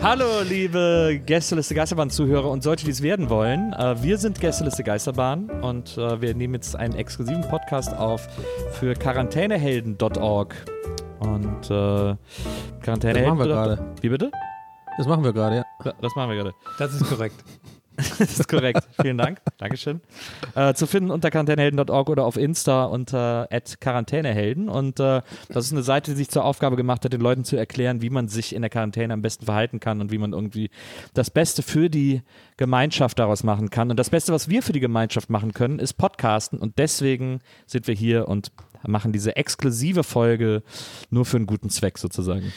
Hallo, liebe Gästeliste Geisterbahn-Zuhörer und solche, die es werden wollen. Äh, wir sind Gästeliste Geisterbahn und äh, wir nehmen jetzt einen exklusiven Podcast auf für quarantänehelden.org. Und äh, Quarantänehelden. Das machen wir gerade. Wie bitte? Das machen wir gerade. Ja, Das machen wir gerade. Das ist korrekt. Das ist korrekt. Vielen Dank. Dankeschön. Äh, zu finden unter quarantänehelden.org oder auf Insta unter quarantänehelden. Und äh, das ist eine Seite, die sich zur Aufgabe gemacht hat, den Leuten zu erklären, wie man sich in der Quarantäne am besten verhalten kann und wie man irgendwie das Beste für die Gemeinschaft daraus machen kann. Und das Beste, was wir für die Gemeinschaft machen können, ist Podcasten. Und deswegen sind wir hier und machen diese exklusive Folge nur für einen guten Zweck sozusagen.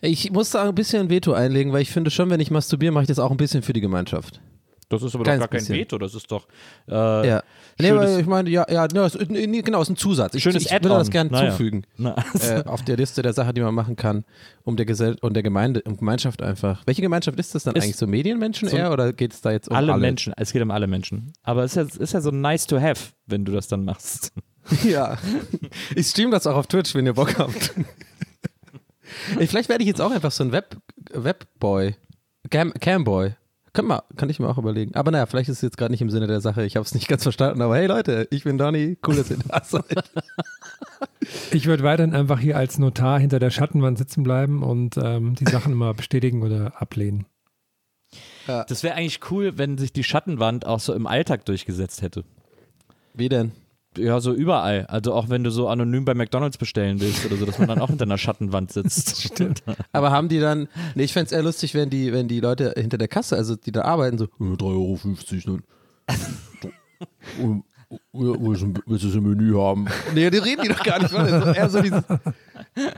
Ich muss da ein bisschen ein Veto einlegen, weil ich finde schon, wenn ich masturbiere, mache ich das auch ein bisschen für die Gemeinschaft. Das ist aber Kleines doch gar kein bisschen. Veto, das ist doch. Äh, Ja. Nee, aber ich meine, ja, ja, nee, genau, es ist ein Zusatz. Ich, Schönes ich will das Add-on. gerne Naja. zufügen. Na, äh, auf der Liste der Sachen, die man machen kann, um der Gesell und der Gemeinde, um Gemeinschaft einfach. Welche Gemeinschaft ist das dann Ist eigentlich? So Medienmenschen so- eher oder geht es da jetzt um alle, alle, Menschen, es geht um alle Menschen. Aber es ist ja, ist ja so nice to have, wenn du das dann machst. Ja. Ich stream das auch auf Twitch, wenn ihr Bock habt. Vielleicht werde ich jetzt auch einfach so ein Web, Webboy. Cam, Camboy. Kann, mal, kann ich mir auch überlegen. Aber naja, vielleicht ist es jetzt gerade nicht im Sinne der Sache. Ich habe es nicht ganz verstanden. Aber hey Leute, ich bin Donny. Cool, dass ihr da seid. Ich würde weiterhin einfach hier als Notar hinter der Schattenwand sitzen bleiben und ähm, die Sachen immer bestätigen oder ablehnen. Das wäre eigentlich cool, wenn sich die Schattenwand auch so im Alltag durchgesetzt hätte. Wie denn? Ja, so überall. Also auch wenn du so anonym bei McDonalds bestellen willst oder so, dass man dann auch hinter einer Schattenwand sitzt. Stimmt. Aber haben die dann, nee, ich fände es eher lustig, wenn die, wenn die Leute hinter der Kasse, also die da arbeiten, so, äh, 3,50 Euro, ne? Und, ja, willst du willst du das im Menü haben? Nee, die reden die doch gar nicht. Warte, eher so dieses,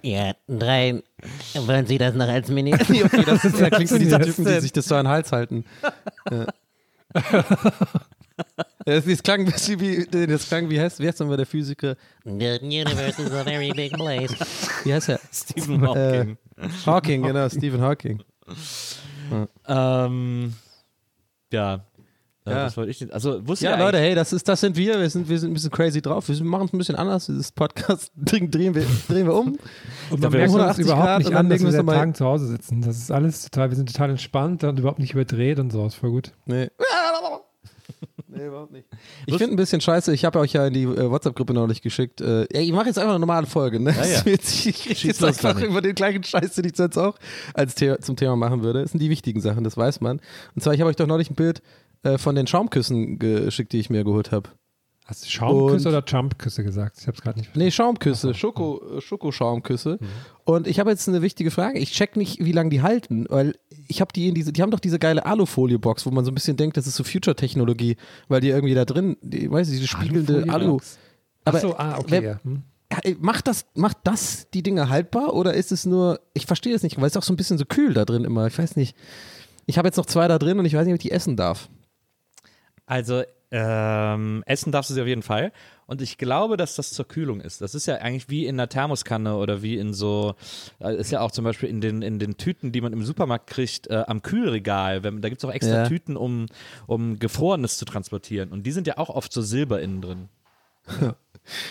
Ja, drei. Wollen Sie das noch als Menü? nee, okay, das, ist, das klingt wie diese Typen, die sich das so an den Hals halten. Ja. Das, das klang ein bisschen wie, das klang wie heißt, wie heißt nochmal der Physiker? The universe is a very big place. Wie heißt er? Stephen Hawking. Hawking, genau, Stephen Hawking. ähm, ja. Äh, Ja. Also, wusste Ja, ihr Leute, hey, das, ist, das sind wir. Wir sind, wir sind ein bisschen crazy drauf. Wir machen es ein bisschen anders. Dieses Podcast drehen, drehen, wir, drehen wir um. Und glaub, man wir merkt uns 180 überhaupt Grad nicht dann an, dass wir seit Tagen zu Hause sitzen. Das ist alles total, wir sind total entspannt und überhaupt nicht überdreht und so. Ist voll gut. Nee. Nee, überhaupt nicht. Ich finde ein bisschen scheiße, ich habe euch ja in die äh, WhatsApp-Gruppe neulich geschickt. Äh, ey, ich mache jetzt einfach eine normale Folge, ne? Ja, ja. Ich rede Schieß jetzt einfach über den gleichen Scheiß, den ich sonst auch als The zum Thema machen würde. Das sind die wichtigen Sachen, das weiß man. Und zwar, ich habe euch doch neulich ein Bild äh, von den Schaumküssen geschickt, die ich mir geholt habe. Hast du Schaumküsse Und- oder Jumpküsse gesagt? Ich habe es gerade nicht Nee, Schaumküsse, Schoko, äh, Schokoschaumküsse. Und ich habe jetzt eine wichtige Frage. Ich check nicht, wie lange die halten, weil ich habe die in diese, die haben doch diese geile Alufolie-Box, wo man so ein bisschen denkt, das ist so Future-Technologie, weil die irgendwie da drin, die, weiß ich, diese spiegelnde Alu. Aber Achso, ah, okay. wer- ja. Hm. Ey, Macht das, macht das die Dinge haltbar oder ist es nur, ich verstehe es nicht, weil es ist auch so ein bisschen so kühl da drin immer. Ich weiß nicht. Ich habe jetzt noch zwei da drin und ich weiß nicht, ob ich die essen darf. Also, ähm, essen darfst du sie auf jeden Fall. Und ich glaube, dass das zur Kühlung ist. Das ist ja eigentlich wie in einer Thermoskanne oder wie in so, äh, ist ja auch zum Beispiel in den, in den Tüten, die man im Supermarkt kriegt, äh, am Kühlregal. Wenn, da gibt es auch extra Ja. Tüten, um, um Gefrorenes zu transportieren. Und die sind ja auch oft so Silber innen drin.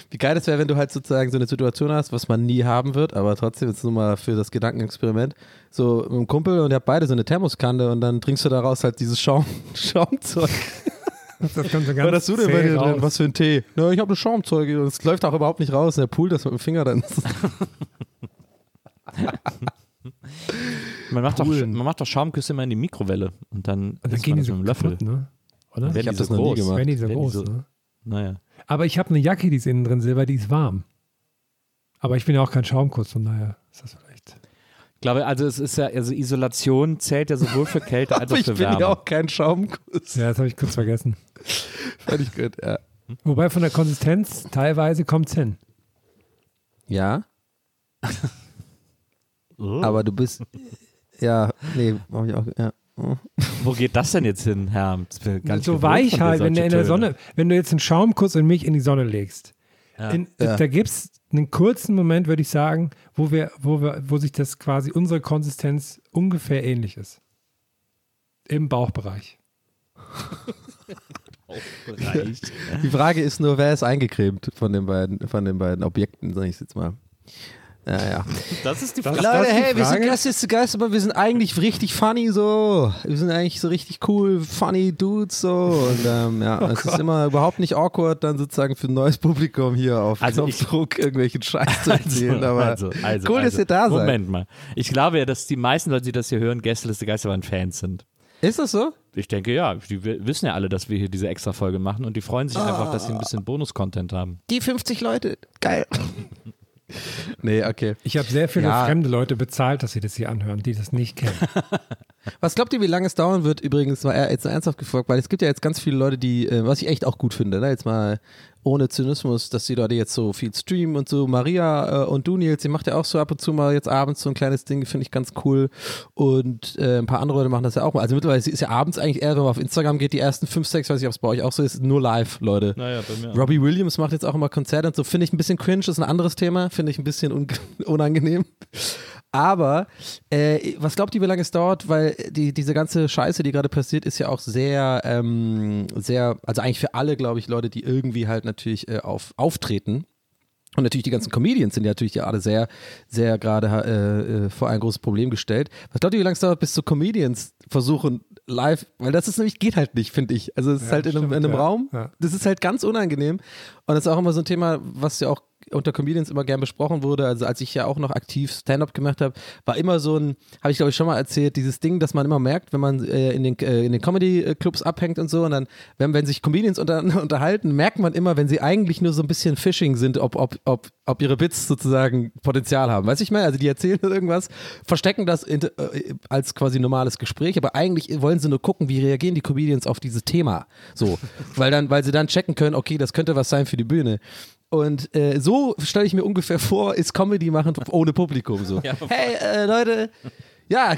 Wie geil das wäre, wenn du halt sozusagen so eine Situation hast, was man nie haben wird, aber trotzdem jetzt nur mal für das Gedankenexperiment. So mit einem Kumpel und ihr habt beide so eine Thermoskanne und dann trinkst du daraus halt dieses Schaum, Schaumzeug. Das kommt so ganz Was hast du denn zäh bei dir raus. drin? Was für ein Tee? Na, ich habe eine Schaumzeug und es läuft auch überhaupt nicht raus. Und der Pool das mit dem Finger dann. Man macht, doch, man macht doch Schaumküsse immer in die Mikrowelle. Und dann, Und dann gehen die das so mit einem Löffel. kaputt, ne? Oder? Ich hab die das noch nie groß. gemacht. Wenn die so die groß, so- ne? Naja. Aber ich habe eine Jacke, die ist innen drin Silber, die ist warm. Aber ich bin ja auch kein Schaumkuss, von daher ist das vielleicht. Ich glaube, also es ist ja, also Isolation zählt ja sowohl für Kälte als auch ich für bin Wärme. ja auch kein Schaumkuss. Ja, das habe ich kurz vergessen. Fand ich gut, ja. Wobei von der Konsistenz teilweise kommt es hin. Ja, Oh. aber du bist. Ja, nee, mach ich auch. Ja. Wo geht das denn jetzt hin, Herr? Bin so weich halt, wenn du in der Töne. Sonne, wenn du jetzt einen Schaumkuss und mich in die Sonne legst. Ja. In, Ja. Da gibt es einen kurzen Moment, würde ich sagen, wo wir, wo wir, wo sich das quasi unsere Konsistenz ungefähr ähnlich ist. Im Bauchbereich. Reicht. Die Frage ist nur, wer ist eingecremt von den beiden, von den beiden Objekten, sag ich jetzt mal. Ja, ja. Das ist die Frage. das Leute, ist die hey, wir sind Frage. Gäste ist zu Geist, aber wir sind eigentlich richtig funny so. Wir sind eigentlich so richtig cool, funny Dudes so. Und ähm, ja, Oh es ist immer überhaupt nicht awkward, dann sozusagen für ein neues Publikum hier auf Also ich- Knopfdruck irgendwelchen Scheiß zu erzählen. aber also, also, cool, dass also. ihr da seid. Moment mal. Ich glaube ja, dass die meisten Leute, die das hier hören, Gästeliste Geisterbahn-Fans sind. Ist das so? Ich denke ja, die wissen ja alle, dass wir hier diese extra Folge machen und die freuen sich einfach, dass sie ein bisschen Bonus-Content haben. Die 50 Leute, geil. nee, okay. Ich habe sehr viele Ja. fremde Leute bezahlt, dass sie das hier anhören, die das nicht kennen. Was glaubt ihr, wie lange es dauern wird? Übrigens, mal er- jetzt mal ernsthaft gefragt, weil es gibt ja jetzt ganz viele Leute, die, äh, was ich echt auch gut finde, ne? jetzt mal ohne Zynismus, dass die Leute jetzt so viel streamen und so. Maria äh, und du, Nils, ihr macht ja auch so ab und zu mal jetzt abends so ein kleines Ding, finde ich ganz cool. Und äh, ein paar andere Leute machen das ja auch mal. Also mittlerweile ist ja abends eigentlich eher, wenn man auf Instagram geht, die ersten fünf, sechs, weiß ich, ob es bei euch auch so ist, nur live, Leute. Naja, bei mir. Robbie Williams macht jetzt auch immer Konzerte und so. Finde ich ein bisschen cringe, ist ein anderes Thema. Finde ich ein bisschen un unangenehm. Aber äh, was glaubt ihr, wie lange es dauert? Weil die, diese ganze Scheiße, die gerade passiert, ist ja auch sehr, ähm, sehr, also eigentlich für alle, glaube ich, Leute, die irgendwie halt natürlich äh, auf, auftreten. Und natürlich die ganzen Comedians sind ja natürlich gerade sehr, sehr gerade äh, äh, vor ein großes Problem gestellt. Was glaubt ihr, wie lange es dauert, bis so Comedians versuchen live, weil das ist nämlich, geht halt nicht, finde ich. Also es ist Ja, halt in einem, stimmt, in einem ja. Raum, Ja. das ist halt ganz unangenehm. Und das ist auch immer so ein Thema, was ja auch unter Comedians immer gern besprochen wurde. Also als ich ja auch noch aktiv Stand-up gemacht habe, war immer so ein, habe ich glaube ich schon mal erzählt, dieses Ding, dass man immer merkt, wenn man äh, in den, äh, in den Comedy-Clubs abhängt und so und dann, wenn, wenn sich Comedians unter, unterhalten, merkt man immer, wenn sie eigentlich nur so ein bisschen Phishing sind, ob, ob, ob, ob ihre Bits sozusagen Potenzial haben. Weißt du, ich meine, also die erzählen irgendwas, verstecken das in, äh, als quasi normales Gespräch, aber eigentlich wollen sie nur gucken, wie reagieren die Comedians auf dieses Thema. So, weil dann, weil sie dann checken können, okay, das könnte was sein für die Bühne. Und äh, so stelle ich mir ungefähr vor, ist Comedy machen ohne Publikum so. hey, äh, Leute, ja,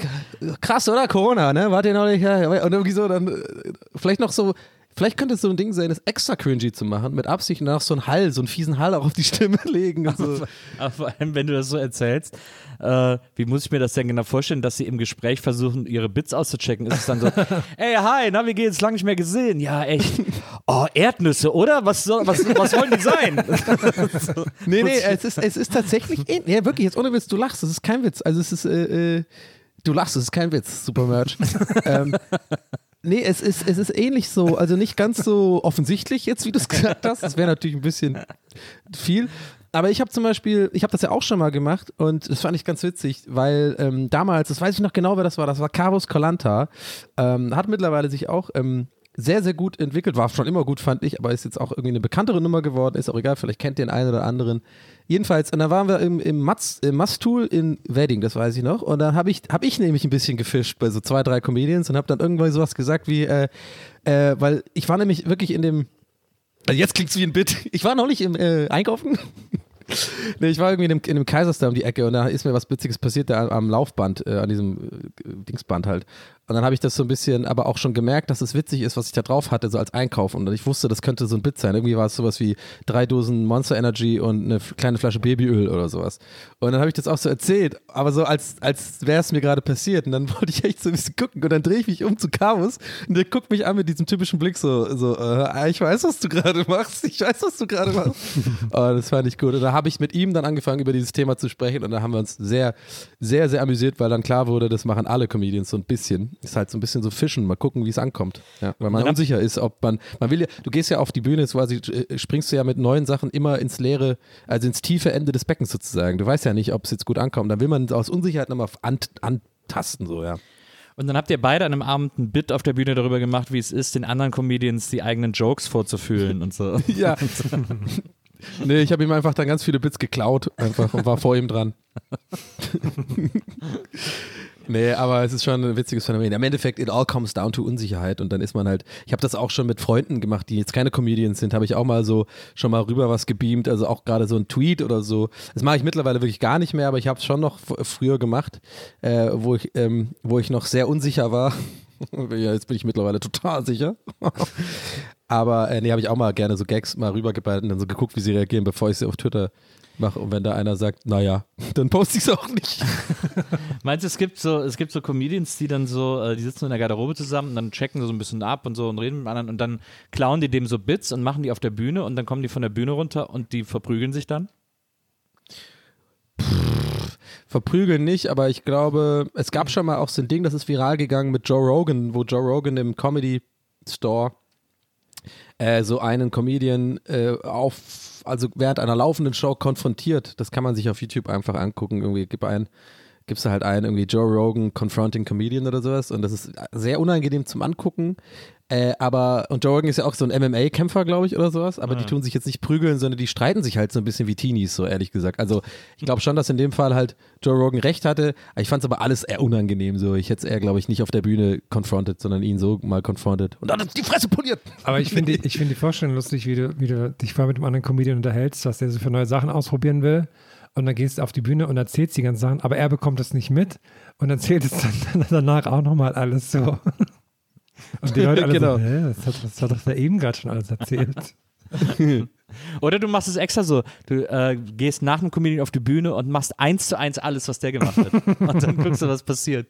krass, oder? Corona, ne? Wart ihr noch nicht? Ja, und irgendwie so, dann äh, vielleicht noch so, vielleicht könnte es so ein Ding sein, das extra cringy zu machen, mit Absicht und noch so einen Hall, so einen fiesen Hall auch auf die Stimme legen und so. Aber vor allem, wenn du das so erzählst, äh, wie muss ich mir das denn genau vorstellen, dass sie im Gespräch versuchen, ihre Bits auszuchecken? Ist es dann so, ey, hi, na, wie geht's? Lange nicht mehr gesehen. Ja, echt. Oh, Erdnüsse, oder? Was, soll, was, was wollen die sein? Nee, nee, es ist, es ist tatsächlich, ähn- ja, wirklich, jetzt ohne Witz, du lachst, das ist kein Witz. Also es ist, äh, äh, du lachst, es ist kein Witz, super Merch. ähm, nee, es ist, es ist ähnlich so, also nicht ganz so offensichtlich jetzt, wie du es gesagt hast. Das wäre natürlich ein bisschen viel. Aber ich habe zum Beispiel, ich habe das ja auch schon mal gemacht und das fand ich ganz witzig, weil ähm, damals, das weiß ich noch genau, wer das war, das war Carlos Colanta, ähm, hat mittlerweile sich auch ähm, sehr, sehr gut entwickelt, war schon immer gut, fand ich, aber ist jetzt auch irgendwie eine bekanntere Nummer geworden, ist auch egal, vielleicht kennt ihr den einen oder anderen. Jedenfalls, und da waren wir im, im Mats, im Mastul in Wedding, das weiß ich noch, und dann habe ich, hab ich nämlich ein bisschen gefischt bei so zwei, drei Comedians und habe dann irgendwann sowas gesagt wie, äh, äh, weil ich war nämlich wirklich in dem, also jetzt klingt's wie ein Bit. Ich war noch nicht im äh, Einkaufen. nee, ich war irgendwie in dem, in dem um die Ecke und da ist mir was Witziges passiert da am, am Laufband, äh, an diesem äh, Dingsband halt. Und dann habe ich das so ein bisschen, aber auch schon gemerkt, dass es witzig ist, was ich da drauf hatte, so als Einkauf. Und ich wusste, das könnte so ein Bit sein. Irgendwie war es sowas wie drei Dosen Monster Energy und eine kleine Flasche Babyöl oder sowas. Und dann habe ich das auch so erzählt, aber so als, als wäre es mir gerade passiert. Und dann wollte ich echt so ein bisschen gucken. Und dann drehe ich mich um zu Carlos und der guckt mich an mit diesem typischen Blick so, so äh, ich weiß, was du gerade machst. Ich weiß, was du gerade machst. oh, das fand ich gut. Und da habe ich mit ihm dann angefangen, über dieses Thema zu sprechen. Und da haben wir uns sehr, sehr, sehr amüsiert, weil dann klar wurde, das machen alle Comedians so ein bisschen. Ist halt so ein bisschen so fischen, mal gucken, wie es ankommt. Ja, weil man Ja. unsicher ist, ob man, man will ja, du gehst ja auf die Bühne, quasi äh, springst du ja mit neuen Sachen immer ins leere, also ins tiefe Ende des Beckens sozusagen. Du weißt ja nicht, ob es jetzt gut ankommt. Dann will man aus Unsicherheit nochmal ant, antasten, so, ja. Und dann habt ihr beide an einem Abend ein Bit auf der Bühne darüber gemacht, wie es ist, den anderen Comedians die eigenen Jokes vorzufühlen und so. Ja. nee, ich habe ihm einfach dann ganz viele Bits geklaut einfach und war vor ihm dran. nee, aber es ist schon ein witziges Phänomen. Im Endeffekt, it all comes down to Unsicherheit und dann ist man halt, ich habe das auch schon mit Freunden gemacht, die jetzt keine Comedians sind, habe ich auch mal so schon mal rüber was gebeamt, also auch gerade so ein Tweet oder so. Das mache ich mittlerweile wirklich gar nicht mehr, aber ich habe es schon noch früher gemacht, äh, wo, ich, ähm, wo ich noch sehr unsicher war. ja, jetzt bin ich mittlerweile total sicher. Aber äh, nee, habe ich auch mal gerne so Gags mal rübergeballt und dann so geguckt, wie sie reagieren, bevor ich sie auf Twitter mache. Und wenn da einer sagt, naja, dann poste ich es auch nicht. Meinst du, es gibt so, es gibt so Comedians, die dann so, äh, die sitzen in der Garderobe zusammen und dann checken sie so ein bisschen ab und so und reden mit anderen und dann klauen die dem so Bits und machen die auf der Bühne und dann kommen die von der Bühne runter und die verprügeln sich dann? verprügeln nicht, aber ich glaube, es gab schon mal auch so ein Ding, das ist viral gegangen mit Joe Rogan, wo Joe Rogan im Comedy Store äh, so einen Comedian äh, auf, also während einer laufenden Show konfrontiert. Das kann man sich auf YouTube einfach angucken. Irgendwie gib ein, gibst du halt ein, irgendwie Joe Rogan confronting Comedian oder sowas. Und das ist sehr unangenehm zum Angucken. Äh, aber, und Joe Rogan ist ja auch so ein MMA-Kämpfer, glaube ich, oder sowas, aber die tun sich jetzt nicht prügeln, sondern die streiten sich halt so ein bisschen wie Teenies, so ehrlich gesagt. Also, ich glaube schon, dass in dem Fall halt Joe Rogan recht hatte. Ich fand es aber alles eher unangenehm, so. Ich hätte es eher, glaube ich, nicht auf der Bühne confronted, sondern ihn so mal confronted. Und dann die Fresse poliert. Aber ich finde ich find die Vorstellung lustig, wie du, wie du dich vorher mit einem anderen Comedian unterhältst, was der so für neue Sachen ausprobieren will. Und dann gehst du auf die Bühne und erzählst die ganzen Sachen, aber er bekommt das nicht mit und erzählt es dann danach auch nochmal alles so. Und die Leute alle Genau. so, hä, das hat, das hat doch der eben gerade schon alles erzählt. Oder du machst es extra so. Du äh, gehst nach dem Comedian auf die Bühne und machst eins zu eins alles, was der gemacht hat. und dann guckst du, was passiert.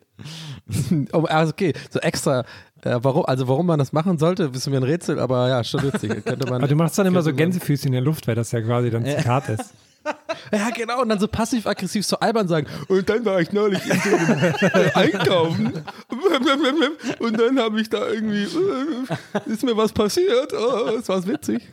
Oh, also okay, so extra. Äh, warum, also warum man das machen sollte, ist mir ein Rätsel, aber ja, schon witzig. Könnte man, Aber du machst dann immer so Gänsefüßchen in der Luft, weil das ja quasi dann Zitat ist. Ja, genau, und dann so passiv-aggressiv so albern sagen. Und dann war ich neulich in einem äh, Einkaufen. Und dann habe ich da irgendwie, äh, ist mir was passiert. Oh, es war witzig.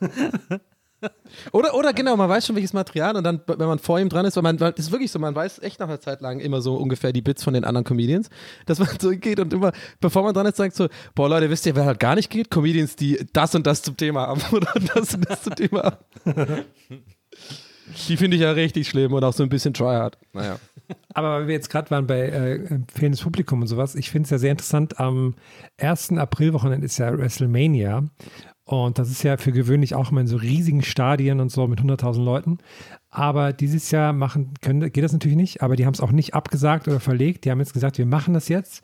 Oder, oder genau, man weiß schon welches Material und dann, wenn man vor ihm dran ist, weil man, das ist wirklich so, man weiß echt nach einer Zeit lang immer so ungefähr die Bits von den anderen Comedians, dass man so geht und immer, bevor man dran ist, sagt so, boah Leute, wisst ihr, wer halt gar nicht geht? Comedians, die das und das zum Thema haben oder das und das zum Thema haben. Die finde ich ja richtig schlimm und auch so ein bisschen tryhard. Naja. Aber weil wir jetzt gerade waren bei äh, fehlendes Publikum und sowas, ich finde es ja sehr interessant, am 1. Aprilwochenende ist ja WrestleMania und das ist ja für gewöhnlich auch immer in so riesigen Stadien und so mit 100.000 Leuten. Aber dieses Jahr machen, können, geht das natürlich nicht, aber die haben es auch nicht abgesagt oder verlegt. Die haben jetzt gesagt, wir machen das jetzt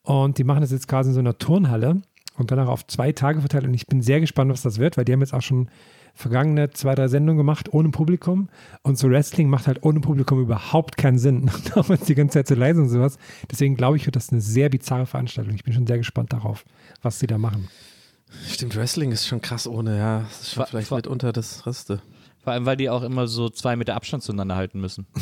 und die machen das jetzt quasi in so einer Turnhalle und danach auf zwei Tage verteilt und ich bin sehr gespannt, was das wird, weil die haben jetzt auch schon vergangene zwei, drei Sendungen gemacht ohne Publikum und so Wrestling macht halt ohne Publikum überhaupt keinen Sinn, es die ganze Zeit so leise und sowas. Deswegen glaube ich, wird das eine sehr bizarre Veranstaltung. Ich bin schon sehr gespannt darauf, was sie da machen. Stimmt, Wrestling ist schon krass ohne, ja. Das ist schon Wa- vielleicht wa- mitunter das Reste. Vor allem, weil die auch immer so zwei Meter Abstand zueinander halten müssen.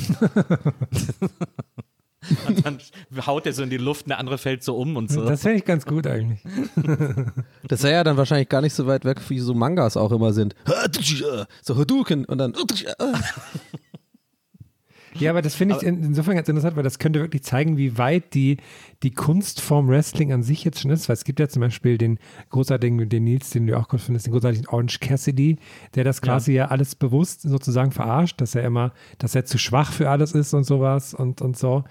und dann haut der so in die Luft, eine andere fällt so um und so. Das fände ich ganz gut eigentlich. Das wäre ja dann wahrscheinlich gar nicht so weit weg, wie so Mangas auch immer sind. So Hadouken und dann. Ja, aber das finde ich in, insofern ganz interessant, weil das könnte wirklich zeigen, wie weit die, die Kunstform Wrestling an sich jetzt schon ist. Weil es gibt ja zum Beispiel den großartigen, den Nils, den du auch gut findest, den großartigen Orange Cassidy, der das quasi ja, alles bewusst sozusagen verarscht, dass er immer, dass er zu schwach für alles ist und sowas und, und so.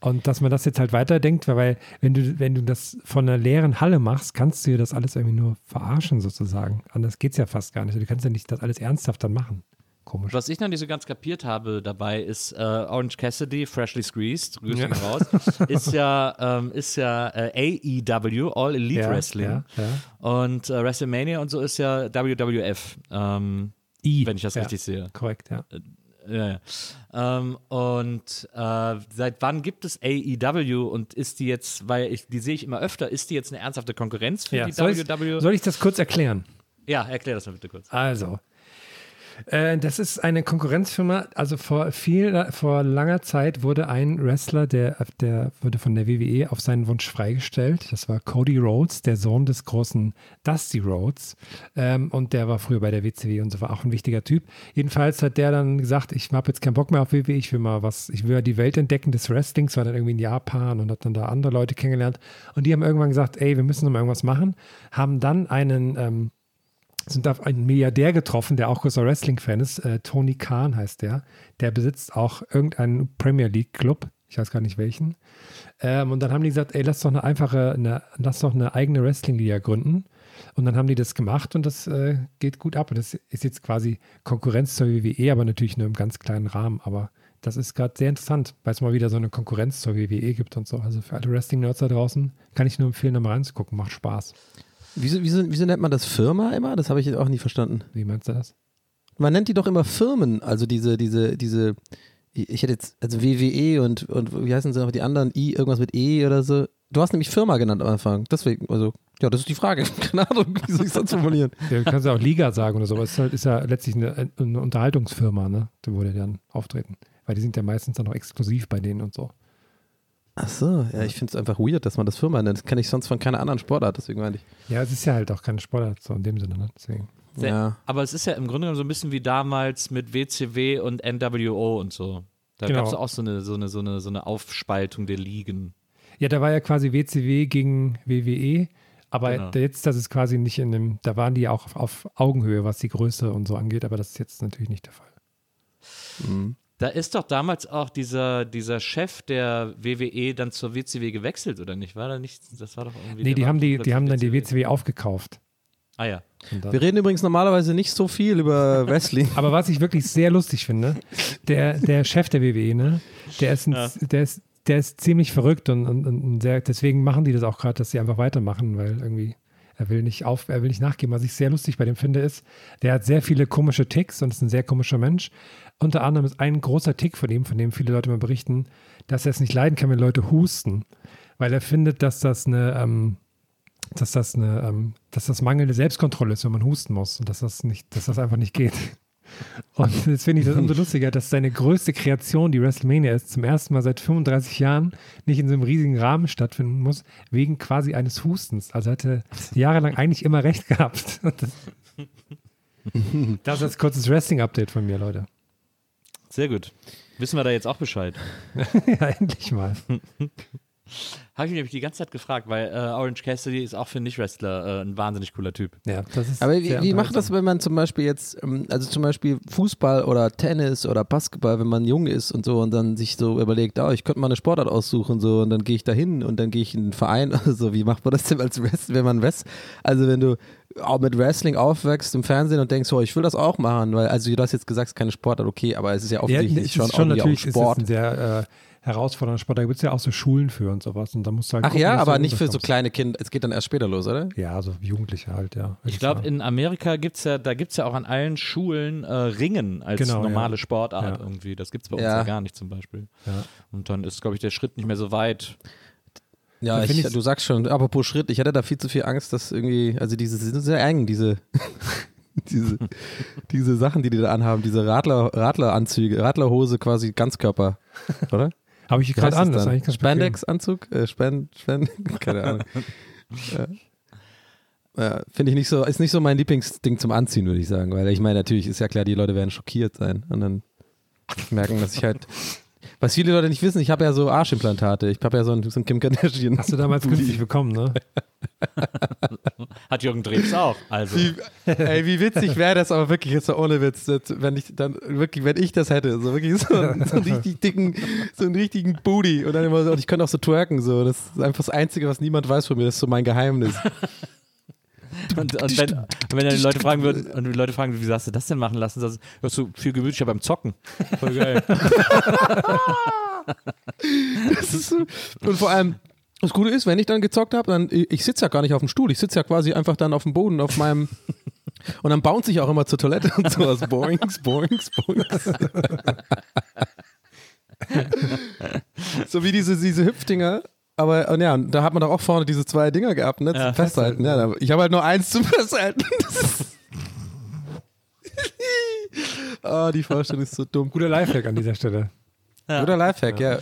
Und dass man das jetzt halt weiterdenkt, weil, weil wenn du, wenn du das von einer leeren Halle machst, kannst du ja das alles irgendwie nur verarschen sozusagen. Anders geht es ja fast gar nicht. Du kannst ja nicht das alles ernsthaft dann machen. Komisch. Was ich noch nicht so ganz kapiert habe dabei ist äh, Orange Cassidy, Freshly Squeezed, Grüße Ja. raus, ist ja, ähm, ist ja äh, AEW, All Elite Ja, Wrestling. ja. Und äh, WrestleMania und so ist ja WWF, ähm, wenn ich das richtig sehe. Korrekt, ja. Ja, ja. Ähm, und äh, seit wann gibt es AEW und ist die jetzt, weil ich, die sehe ich immer öfter, ist die jetzt eine ernsthafte Konkurrenz für Ja, die soll, ich, WW? soll ich das kurz erklären? ja, erklär das mal bitte kurz. Also, äh, das ist eine Konkurrenzfirma. Also vor viel, vor langer Zeit wurde ein Wrestler, der, der wurde von der WWE auf seinen Wunsch freigestellt. Das war Cody Rhodes, der Sohn des großen Dusty Rhodes. Ähm, und der war früher bei der WCW und so war auch ein wichtiger Typ. Jedenfalls hat der dann gesagt, ich habe jetzt keinen Bock mehr auf WWE, ich will mal was, ich will die Welt entdecken des Wrestlings, war dann irgendwie in Japan und hat dann da andere Leute kennengelernt. Und die haben irgendwann gesagt, ey, wir müssen noch mal irgendwas machen. Haben dann einen ähm, sind auf einen Milliardär getroffen, der auch großer Wrestling-Fan ist. Äh, Tony Khan heißt der. Der besitzt auch irgendeinen Premier League-Club. Ich weiß gar nicht welchen. Ähm, und dann haben die gesagt, ey, lass doch eine einfache, eine, lass doch eine eigene Wrestling-Liga gründen. Und dann haben die das gemacht und das äh, geht gut ab. Und das ist jetzt quasi Konkurrenz zur WWE, aber natürlich nur im ganz kleinen Rahmen. Aber das ist gerade sehr interessant, weil es mal wieder so eine Konkurrenz zur WWE gibt und so. Also für alle Wrestling-Nerds da draußen kann ich nur empfehlen, da mal reinzugucken. Macht Spaß. Wieso, wieso, wieso nennt man das Firma immer? Das habe ich jetzt auch nie verstanden. Wie meinst du das? Man nennt die doch immer Firmen, also diese, diese, diese, ich hätte jetzt, also WWE und, und wie heißen sie noch die anderen, I, irgendwas mit E oder so. Du hast nämlich Firma genannt am Anfang, deswegen, also, ja, das ist die Frage. Keine Ahnung, wie soll ich das formulieren? Ja, du kannst ja auch Liga sagen oder so, aber es ist, halt, ist ja letztlich eine, eine Unterhaltungsfirma, ne? Da die dann auftreten. weil die sind ja meistens dann noch exklusiv bei denen und so. Ach so, ja, ich finde es einfach weird, dass man das Firma nennt. Das kenne ich sonst von keiner anderen Sportart, deswegen meine ich. Ja, es ist ja halt auch keine Sportart, so in dem Sinne, ne? Deswegen. Sehr- Ja. Aber es ist ja im Grunde genommen so ein bisschen wie damals mit WCW und NWO und so. Da Genau. gab es auch so eine, so, eine, so, eine, so eine Aufspaltung der Ligen. Ja, da war ja quasi WCW gegen WWE, aber Genau. jetzt, das ist quasi nicht in dem, da waren die auch auf, auf Augenhöhe, was die Größe und so angeht, aber das ist jetzt natürlich nicht der Fall. Mhm. Da ist doch damals auch dieser, dieser Chef der WWE dann zur WCW gewechselt, oder nicht? War da nicht, das war doch irgendwie. Nee, die haben, die, die haben dann die WCW aufgekauft. Ah ja. Wir reden übrigens normalerweise nicht so viel über Wrestling. Aber was ich wirklich sehr lustig finde, der, der Chef der WWE, ne, der ist, ein, Ja. der ist, der ist ziemlich verrückt und, und, und sehr, deswegen machen die das auch gerade, dass sie einfach weitermachen, weil irgendwie er will nicht auf, er will nicht nachgeben. Was ich sehr lustig bei dem finde, ist, der hat sehr viele komische Ticks und ist ein sehr komischer Mensch. Unter anderem ist ein großer Tick von ihm, von dem viele Leute mal berichten, dass er es nicht leiden kann, wenn Leute husten, weil er findet, dass das eine, ähm, dass das eine, ähm, dass das mangelnde Selbstkontrolle ist, wenn man husten muss und dass das nicht, dass das einfach nicht geht. Und jetzt finde ich das umso lustiger, dass seine größte Kreation, die WrestleMania ist, zum ersten Mal seit 35 Jahren nicht in so einem riesigen Rahmen stattfinden muss, wegen quasi eines Hustens. Also hatte jahrelang eigentlich immer recht gehabt. Das, das ist das kurzes Wrestling-Update von mir, Leute. Sehr gut. Wissen wir da jetzt auch Bescheid? ja, endlich mal. Habe ich mich nämlich die ganze Zeit gefragt, weil äh, Orange Cassidy ist auch für Nicht-Wrestler äh, ein wahnsinnig cooler Typ. Ja, das ist Aber wie, wie macht das, wenn man zum Beispiel jetzt, ähm, also zum Beispiel Fußball oder Tennis oder Basketball, wenn man jung ist und so und dann sich so überlegt, oh, ich könnte mal eine Sportart aussuchen so und dann gehe ich da hin und dann gehe ich in einen Verein oder so. Wie macht man das denn als Wrestler, wenn man Wrest, also wenn du auch mit Wrestling aufwächst im Fernsehen und denkst, oh, ich will das auch machen, weil, also du hast jetzt gesagt, es ist keine Sportart, okay, aber es ist ja Ja, offensichtlich es schon, ist schon irgendwie natürlich auch ist es Sport. ein sehr äh, herausfordernder Sport. Da gibt es ja auch so Schulen für und sowas. Und da musst du halt Ach gucken, ja, aber nicht für so kleine Kinder, es geht dann erst später los, oder? Ja, so Jugendliche halt, ja. Ich glaube, in Amerika gibt es ja, da gibt es ja auch an allen Schulen äh, Ringen als Genau, normale ja. Sportart Ja. irgendwie. Das gibt es bei uns Ja. ja gar nicht zum Beispiel. Ja. Und dann ist, glaube ich, der Schritt nicht mehr so weit. Ja, ich, ich's- du sagst schon, apropos Schritt, ich hatte da viel zu viel Angst, dass irgendwie, also diese sie sind sehr eng, diese, diese, diese Sachen, die die da anhaben, diese Radler, Radleranzüge, Radlerhose quasi Ganzkörper, oder? Habe ich gerade an, das ist eigentlich ganz. Spandex-Anzug? Äh, Span, Span, keine Ahnung. ja. Ja, Finde ich nicht so, ist nicht so mein Lieblingsding zum Anziehen, würde ich sagen, weil ich meine, natürlich ist ja klar, die Leute werden schockiert sein und dann merken, dass ich halt, was viele Leute nicht wissen, ich habe ja so Arschimplantate, ich habe ja so ein, so ein Kim Kardashian. Hast du damals günstig bekommen, ne? Hat Jürgen Drews auch. Also. Wie, ey, wie witzig wäre das aber wirklich jetzt so ohne Witz, wenn ich dann wirklich, wenn ich das hätte, so wirklich so, einen- so einen richtig dicken, so einen richtigen Booty und dann immer so, und ich könnte auch so twerken, so, das ist einfach das Einzige, was niemand weiß von mir, das ist so mein Geheimnis. Und, und, wenn, und wenn dann die Leute fragen würden, und die Leute fragen, wie hast du das denn machen lassen? Das ist so viel gemütlicher beim Zocken. Voll geil. Das ist so, und vor allem, das Gute ist, wenn ich dann gezockt habe, dann, ich sitze ja gar nicht auf dem Stuhl, ich sitze ja quasi einfach dann auf dem Boden, auf meinem, und dann bounce ich auch immer zur Toilette und sowas, boings, boings, boings. so wie diese, diese Hüpfdinger. Aber und ja, und da hat man doch auch vorne diese zwei Dinger gehabt, ne? Zum Ja, Festhalten. Ja, da- ich habe halt nur eins zum Festhalten. Ah, die Vorstellung ist so dumm. Guter Lifehack an dieser Stelle. Ja. Guter Lifehack, ja.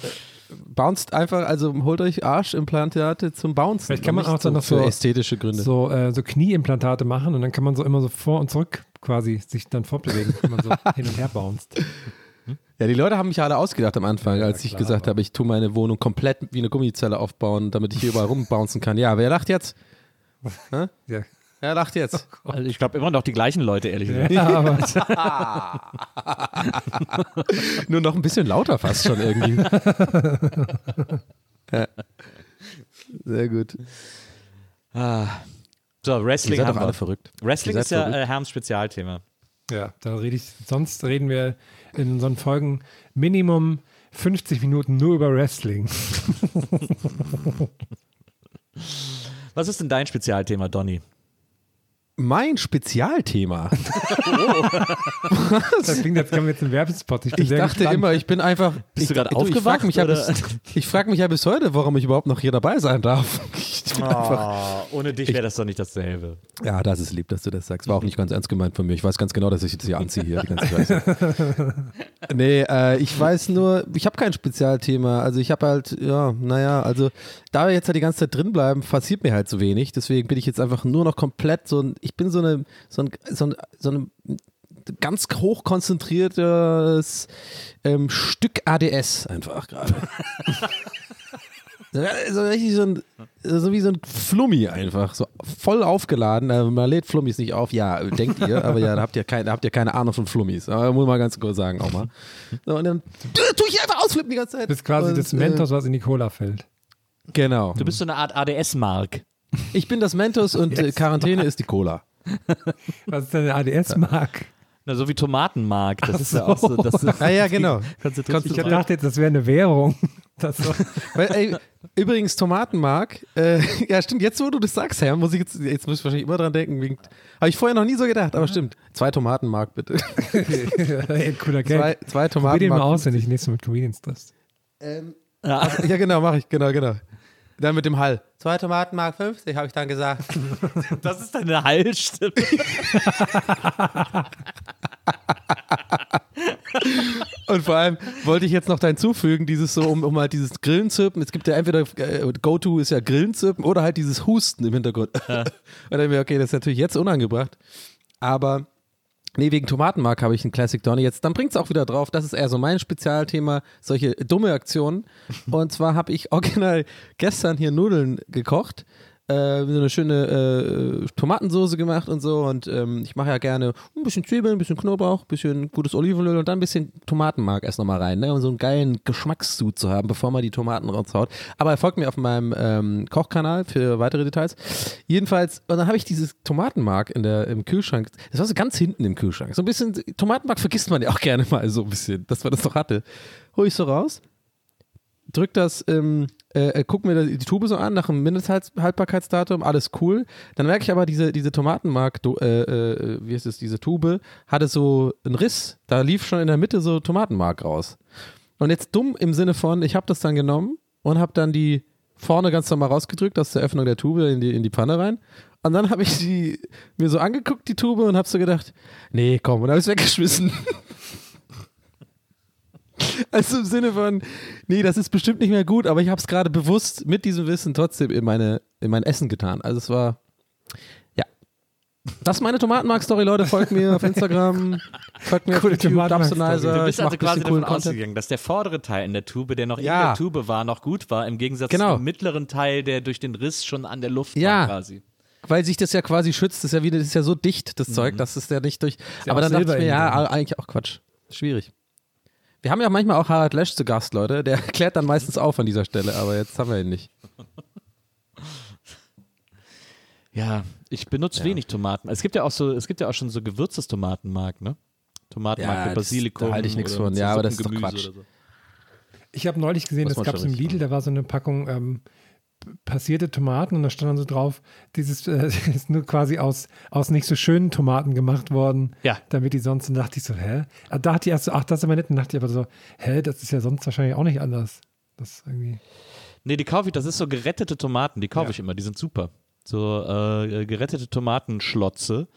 Bounced einfach, also holt euch Arschimplantate zum Bouncen. Vielleicht kann man auch dann noch für so- ästhetische Gründe. So, äh, so Knieimplantate machen und dann kann man so immer so vor und zurück quasi sich dann fortbewegen, wenn man so hin und her bounced. Ja, die Leute haben mich ja alle ausgedacht am Anfang, Ja, als ich klar, gesagt aber- habe, ich tue meine Wohnung komplett wie eine Gummizelle aufbauen, damit ich hier überall rumbouncen kann. Ja, wer lacht jetzt? Ja, Wer lacht jetzt? Also ich glaube immer noch die gleichen Leute, ehrlich gesagt. ja aber Nur noch ein bisschen lauter fast schon irgendwie. ja. Sehr gut. Ah. So, Wrestling haben doch wir. alle verrückt. Wrestling ist ja verrückt. äh, Herms Spezialthema. ja, da rede ich, sonst reden wir in unseren Folgen Minimum 50 Minuten nur über Wrestling. Was ist denn dein Spezialthema, Donny? Mein Spezialthema. Das klingt, als kommen wir jetzt im Werbespot. Ich, bin Ich sehr dachte gespannt. immer, ich bin einfach. Bist du ich, gerade ich frag aufgewacht, ich frage mich ja bis heute, warum ich überhaupt noch hier dabei sein darf. Ich, bin einfach, Oh, ohne dich wäre das doch nicht dasselbe. ja, das ist lieb, dass du das sagst. War auch nicht ganz ernst gemeint von mir. Ich weiß ganz genau, dass ich jetzt hier anziehe hier die ganze Scheiße. nee, äh, ich weiß nur, ich habe kein Spezialthema. Also ich habe halt, ja, naja, also da wir jetzt halt die ganze Zeit drin bleiben, passiert mir halt so wenig. Deswegen bin ich jetzt einfach nur noch komplett so ein, ich bin so eine, so ein, so ein, so ein ganz hoch konzentriertes ähm, Stück ADS einfach gerade. so richtig so, ein, so wie so ein Flummi einfach, so voll aufgeladen. Also man lädt Flummis nicht auf, ja, denkt ihr, aber ja, da habt ihr, kein, da habt ihr keine Ahnung von Flummis. Aber muss man ganz kurz sagen auch mal. So, und dann tue ich einfach ausflippen die ganze Zeit. Das ist quasi und, das Mentos, was in die Cola fällt. Äh, genau. Du bist so eine Art ADS-Mark. Ich bin das Mentos und äh, Quarantäne ist die Cola. Was ist denn eine ADS-Mark? Na, so wie Tomatenmark. Das ist ja auch so. Das ist, Ah ja, genau. konzentriert Ich dachte jetzt, das wäre eine Währung. Das so. Weil, ey, übrigens, Tomatenmark, äh, ja stimmt, jetzt wo du das sagst, Herr, muss ich jetzt, jetzt muss ich wahrscheinlich immer dran denken, habe ich vorher noch nie so gedacht, aber stimmt. Zwei Tomatenmark bitte. Ey, cooler Gag. Zwei, zwei Probier den mal Tomatenmark. aus, wenn ich nächstes Mal mit Comedians triffst. Ja. Ja, genau, mache ich, genau, genau. Dann mit dem Hall. Zwei Tomatenmark 50, habe ich dann gesagt. Das ist deine Hallstimme. Und vor allem wollte ich jetzt noch da hinzufügen, dieses so, um, um halt dieses Grillenzirpen. Es gibt ja entweder, äh, Go-To ist ja Grillenzirpen oder halt dieses Husten im Hintergrund. Und dann wir, okay, das ist natürlich jetzt unangebracht. Aber nee, wegen Tomatenmark habe ich einen Classic Donny. Jetzt, dann bringt es auch wieder drauf. Das ist eher so mein Spezialthema, solche dumme Aktionen. Und zwar habe ich original gestern hier Nudeln gekocht. Äh, so eine schöne äh, Tomatensoße gemacht und so. Und ähm, ich mache ja gerne ein bisschen Zwiebeln, ein bisschen Knoblauch, ein bisschen gutes Olivenöl und dann ein bisschen Tomatenmark erst nochmal rein, ne? um so einen geilen Geschmackssud zu haben, bevor man die Tomaten raushaut. Aber er folgt mir auf meinem ähm, Kochkanal für weitere Details. Jedenfalls, und dann habe ich dieses Tomatenmark in der, im Kühlschrank, das war so ganz hinten im Kühlschrank. So ein bisschen, Tomatenmark vergisst man ja auch gerne mal so ein bisschen, dass man das noch hatte. Hol ich so raus, drück das, ähm, äh, äh, guck mir die Tube so an, nach dem Mindesthaltbarkeitsdatum, alles cool. Dann merke ich aber, diese, diese Tomatenmark, äh, äh, wie ist es, diese Tube, hatte so einen Riss. Da lief schon in der Mitte so Tomatenmark raus. Und jetzt dumm im Sinne von, ich habe das dann genommen und habe dann die vorne ganz normal rausgedrückt aus der Öffnung der Tube in die, in die Pfanne rein. Und dann habe ich die mir so angeguckt, die Tube, und habe so gedacht, nee, komm, und habe es weggeschmissen. Also im Sinne von, nee, das ist bestimmt nicht mehr gut, aber ich habe es gerade bewusst mit diesem Wissen trotzdem in, meine, in mein Essen getan. Also es war, ja. Das ist meine Tomatenmark-Story, Leute. Folgt mir auf Instagram, folgt mir Coole auf YouTube. Dubsonizer. Du bist also ein quasi davon Content. ausgegangen, dass der vordere Teil in der Tube, der noch Ja. in der Tube war, noch gut war, im Gegensatz Genau. zum mittleren Teil, der durch den Riss schon an der Luft Ja. war quasi. Weil sich das ja quasi schützt, das ist ja wieder, das ist ja so dicht, das Zeug, dass es ja nicht durch. ja aber dann dachte ich Silber mir, ja, eigentlich auch Quatsch. Schwierig. Wir haben ja manchmal auch Harald Lesch zu Gast, Leute. Der klärt dann meistens auf an dieser Stelle, aber jetzt haben wir ihn nicht. Ja, ich benutze wenig Tomaten. Es gibt ja auch so, es gibt ja auch schon so gewürztes Tomatenmark, ne? Tomatenmark Ja, mit das- Basilikum. da halte ich nichts von. Ja, aber das ist doch Quatsch. so. Ich habe neulich gesehen, es man gab so im Lidl, da war so eine Packung ähm, passierte Tomaten und da stand dann so drauf, dieses äh, ist nur quasi aus, aus nicht so schönen Tomaten gemacht worden, Ja. damit die sonst, und dachte ich so, hä? Ah, Da dachte ich erst so, ach, das ist aber nett, und dachte ich aber so, hä, das ist ja sonst wahrscheinlich auch nicht anders. Das irgendwie, Nee, die kaufe ich, das ist so gerettete Tomaten, die kaufe Ja. ich immer, die sind super. So äh, gerettete Tomatenschlotze.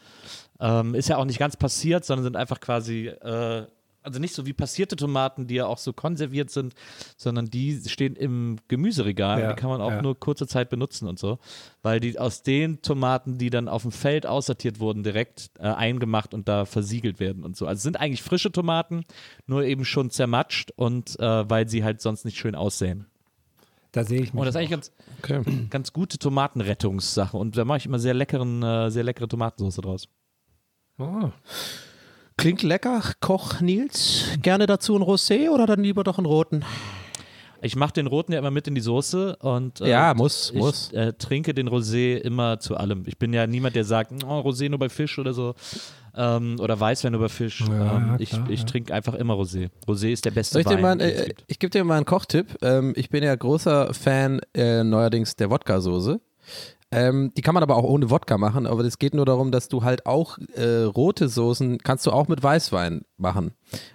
Ähm, ist ja auch nicht ganz passiert, sondern sind einfach quasi, äh, also nicht so wie passierte Tomaten, die ja auch so konserviert sind, sondern die stehen im Gemüseregal. Ja, die kann man auch ja. nur kurze Zeit benutzen und so. Weil die aus den Tomaten, die dann auf dem Feld aussortiert wurden, direkt äh, eingemacht und da versiegelt werden und so. Also es sind eigentlich frische Tomaten, nur eben schon zermatscht und äh, weil sie halt sonst nicht schön aussehen. da sehe ich mich. Und das ist eigentlich ganz, Okay. ganz gute Tomatenrettungssache. Und da mache ich immer sehr leckeren, äh, sehr leckere Tomatensauce draus. oh. Klingt lecker. Koch Nils. Gerne dazu ein Rosé oder dann lieber doch einen roten? Ich mache den roten ja immer mit in die Soße und äh, Ja, muss, ich muss. Äh, trinke den Rosé immer zu allem. Ich bin ja niemand, der sagt, oh, Rosé nur bei Fisch oder so. Ähm, oder Weißwein nur bei Fisch. Ja, ähm, ich klar, ich ja. trinke einfach immer Rosé. Rosé ist der beste ich Wein, mal, äh, ich gebe dir mal einen Kochtipp. Ähm, ich bin ja großer Fan äh, neuerdings der Wodka-Soße. Ähm, die kann man aber auch ohne Wodka machen, aber es geht nur darum, dass du halt auch äh, rote Soßen kannst du auch mit Weißwein machen.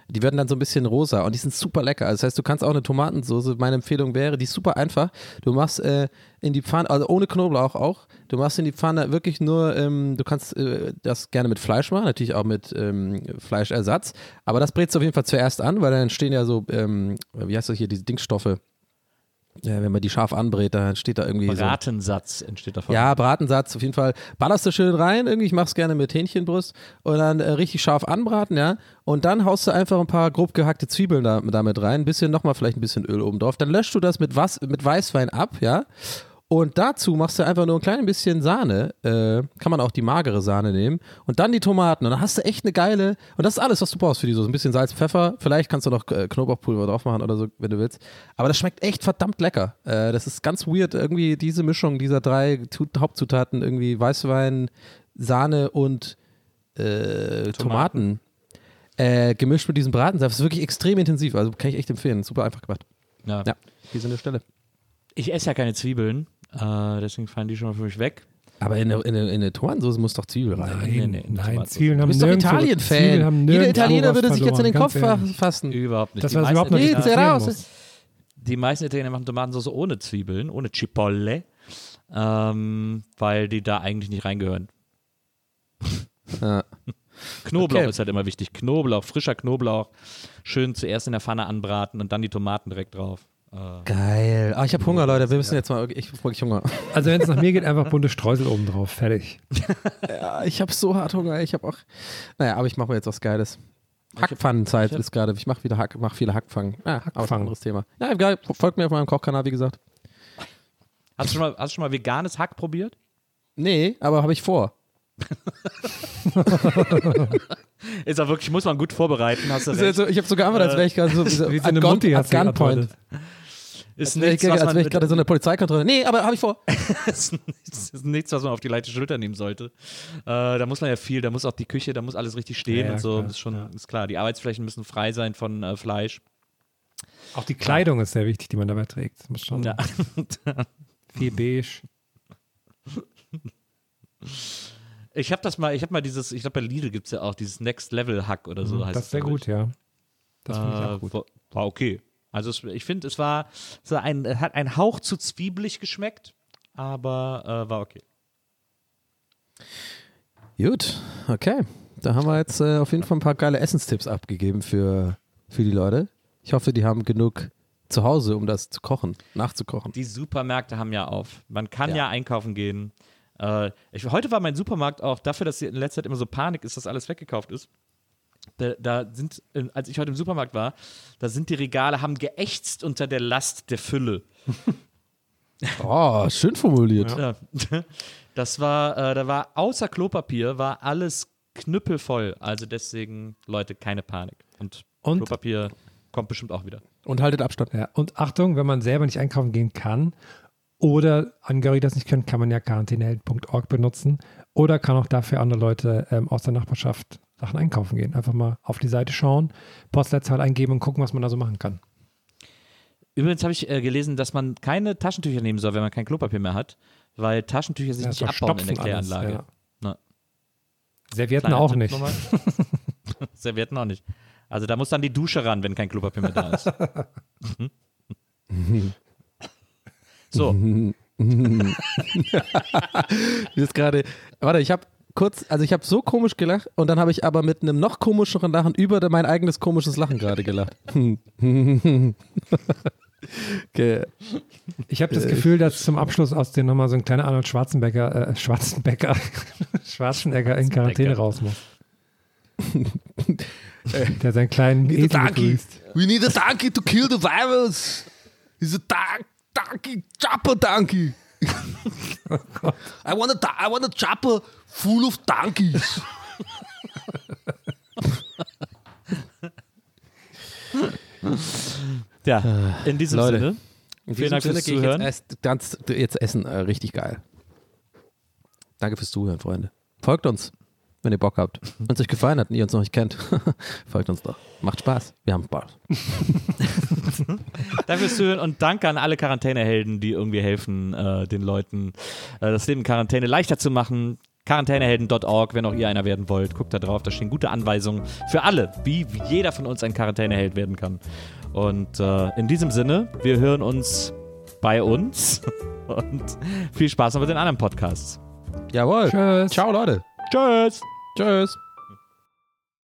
Die werden dann so ein bisschen rosa und die sind super lecker. Also das heißt, du kannst auch eine Tomatensoße, meine Empfehlung wäre, die ist super einfach. Du machst äh, in die Pfanne, also ohne Knoblauch auch, du machst in die Pfanne wirklich nur, ähm, du kannst äh, das gerne mit Fleisch machen, natürlich auch mit ähm, Fleischersatz, aber das brätst du auf jeden Fall zuerst an, weil dann entstehen ja so, ähm, wie heißt das hier, diese Dingstoffe, ja, wenn man die scharf anbrät, dann steht da irgendwie so. Bratensatz entsteht davon. Ja, Bratensatz, auf jeden Fall. Ballerst du schön rein, irgendwie, ich mach's gerne mit Hähnchenbrust und dann äh, richtig scharf anbraten, ja. Und dann haust du einfach ein paar grob gehackte Zwiebeln da, damit rein, ein bisschen, nochmal vielleicht ein bisschen Öl oben drauf. Dann löscht du das mit, was, mit Weißwein ab, ja. Und dazu machst du einfach nur ein klein bisschen Sahne. Äh, kann man auch die magere Sahne nehmen. Und dann die Tomaten. Und dann hast du echt eine geile. Und das ist alles, was du brauchst für die Soße. Ein bisschen Salz, Pfeffer. Vielleicht kannst du noch äh, Knoblauchpulver drauf machen oder so, wenn du willst. Aber das schmeckt echt verdammt lecker. Äh, das ist ganz weird. Irgendwie diese Mischung dieser drei Hauptzutaten: irgendwie Weißwein, Sahne und äh, Tomaten. Äh, gemischt mit diesem Bratensaft. Das ist wirklich extrem intensiv. Also kann ich echt empfehlen. Super einfach gemacht. Ja. Ja, hier ist eine Stelle. Ich esse ja keine Zwiebeln, äh, deswegen fallen die schon mal für mich weg. Aber in eine, in eine, in eine Tomatensauce muss doch Zwiebel rein. Nein, nee, nee, nein. Zwiebeln Du haben bist doch Italien-Fan. Jeder Italiener würde sich jetzt in den Kopf ehrlich. fassen. Überhaupt nicht. Das meisten überhaupt nicht, raus. Die meisten Italiener machen Tomatensauce ohne Zwiebeln, ohne Cipolle, ähm, weil die da eigentlich nicht reingehören. Ja. Knoblauch Okay. ist halt immer wichtig. Knoblauch, frischer Knoblauch, schön zuerst in der Pfanne anbraten und dann die Tomaten direkt drauf. Äh, Geil. Ah, ich habe Hunger, Leute. Wir müssen jetzt mal. Ich habe wirklich Hunger. Also wenn es nach mir geht, einfach bunte Streusel oben drauf. Fertig. Ja, ich habe so hart Hunger. Ich habe auch. Naja, aber ich mache mir jetzt was Geiles. Hackpfannenzeit ist gerade. Ich mache wieder Hack, mach viele Hackpfannen. Ja, Hackpfannen. anderes Thema. Ja, egal. Folgt mir auf meinem Kochkanal, wie gesagt. hast, du schon mal, hast du schon mal veganes Hack probiert? Nee, aber habe ich vor. Ist auch wirklich, muss man gut vorbereiten, hast du recht. jetzt so, ich habe sogar einfach, als wäre ich gerade so, so Wie so eine gun- Mutti at hat Gunpoint. Ist Als wäre ich, nichts, was als man wär ich mit- gerade so eine Polizeikontrolle. Nee, aber habe ich vor. ist, nichts, ist nichts, was man auf die leichte Schulter nehmen sollte. Äh, da muss man ja viel, da muss auch die Küche, da muss alles richtig stehen Ja, und so. klar, ist schon, ja. ist klar. Die Arbeitsflächen müssen frei sein von äh, Fleisch. Auch die Kleidung ist sehr wichtig, die man dabei trägt. Das muss schon Ja. viel beige. Ich habe das mal, ich habe mal dieses, ich glaube bei Lidl gibt es ja auch dieses Next Level Hack oder so heißt Mhm, das es, ist sehr gut, ich. ja. Das finde ich Äh, auch gut. War, war okay. Also es, ich finde, es war, war ein, hat ein Hauch zu zwiebelig geschmeckt, aber äh, war okay. Gut, okay. Da haben wir jetzt äh, auf jeden Fall ein paar geile Essenstipps abgegeben für, für die Leute. Ich hoffe, die haben genug zu Hause, um das zu kochen, nachzukochen. Die Supermärkte haben ja auf. Man kann ja, Ja. einkaufen gehen. Äh, ich, heute war mein Supermarkt auch dafür, dass hier in letzter Zeit immer so Panik ist, dass alles weggekauft ist. Da, da sind, als ich heute im Supermarkt war, da sind die Regale, haben geächtzt unter der Last der Fülle. Oh, schön formuliert. Ja. Das war, äh, da war außer Klopapier war alles knüppelvoll. Also deswegen, Leute, keine Panik. Und, Und- Klopapier kommt bestimmt auch wieder. Und haltet Abstand. Ja, und Achtung, wenn man selber nicht einkaufen gehen kann oder Angehörige das nicht können, kann man ja quarantänehelden.org benutzen oder kann auch dafür andere Leute ähm, aus der Nachbarschaft Sachen einkaufen gehen. Einfach mal auf die Seite schauen, Postleitzahl eingeben und gucken, was man da so machen kann. Übrigens habe ich äh, gelesen, dass man keine Taschentücher nehmen soll, wenn man kein Klopapier mehr hat, weil Taschentücher sich Ja, nicht abbauen in der stopfen alles, Kläranlage. ja. Servietten Kleiner auch nicht. Servietten auch nicht. Also da muss dann die Dusche ran, wenn kein Klopapier mehr da ist. so, Mir ist gerade. Warte, ich habe kurz, also ich habe so komisch gelacht und dann habe ich aber mit einem noch komischeren Lachen über mein eigenes komisches Lachen gerade gelacht. okay. Ich habe das Gefühl, dass zum Abschluss aus dem nochmal so ein kleiner Arnold Schwarzenbecker, äh, Schwarzenbecker, Schwarzenegger in Quarantäne raus muss. Der seinen kleinen Esel begrüßt. We need a donkey to kill the virus. He's a don- donkey, chopper donkey. I want a, I want a chopper full of donkeys. ja, in diesem Leute. Sinne. In Vielen Dank fürs Zuhören. Jetzt, ganz, jetzt essen, äh, richtig geil. Danke fürs Zuhören, Freunde. Folgt uns, wenn ihr Bock habt. Wenn es euch gefallen hat und ihr uns noch nicht kennt, folgt uns doch. Macht Spaß. Wir haben Spaß. Danke fürs Zuhören und danke an alle Quarantänehelden, die irgendwie helfen, äh, den Leuten äh, das Leben in Quarantäne leichter zu machen. Quarantänehelden.org, wenn auch ihr einer werden wollt, guckt da drauf, da stehen gute Anweisungen für alle, wie jeder von uns ein Quarantäneheld werden kann. Und äh, in diesem Sinne, wir hören uns bei uns und viel Spaß noch mit den anderen Podcasts. Jawohl. Tschüss. Ciao, Leute. Tschüss! Tschüss.